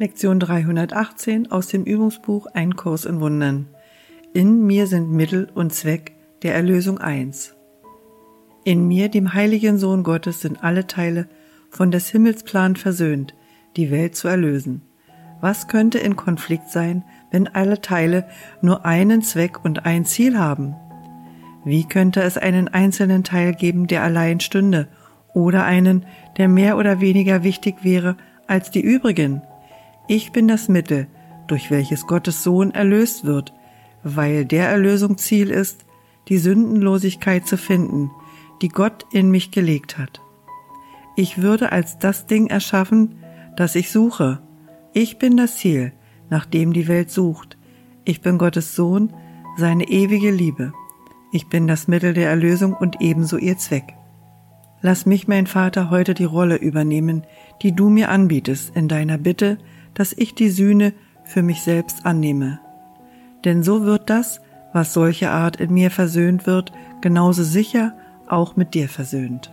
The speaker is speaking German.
Lektion 318 aus dem Übungsbuch Ein Kurs in Wundern. In mir sind Mittel und Zweck der Erlösung eins. In mir, dem heiligen Sohn Gottes, sind alle Teile von des Himmelsplan versöhnt, die Welt zu erlösen. Was könnte in Konflikt sein, wenn alle Teile nur einen Zweck und ein Ziel haben? Wie könnte es einen einzelnen Teil geben, der allein stünde, oder einen, der mehr oder weniger wichtig wäre als die übrigen? Ich bin das Mittel, durch welches Gottes Sohn erlöst wird, weil der Erlösung Ziel ist, die Sündenlosigkeit zu finden, die Gott in mich gelegt hat. Ich würde als das Ding erschaffen, das ich suche. Ich bin das Ziel, nach dem die Welt sucht. Ich bin Gottes Sohn, seine ewige Liebe. Ich bin das Mittel der Erlösung und ebenso ihr Zweck. Lass mich, mein Vater, heute die Rolle übernehmen, die du mir anbietest, in deiner Bitte, dass ich die Sühne für mich selbst annehme. Denn so wird das, was solche Art in mir versöhnt wird, genauso sicher auch mit dir versöhnt.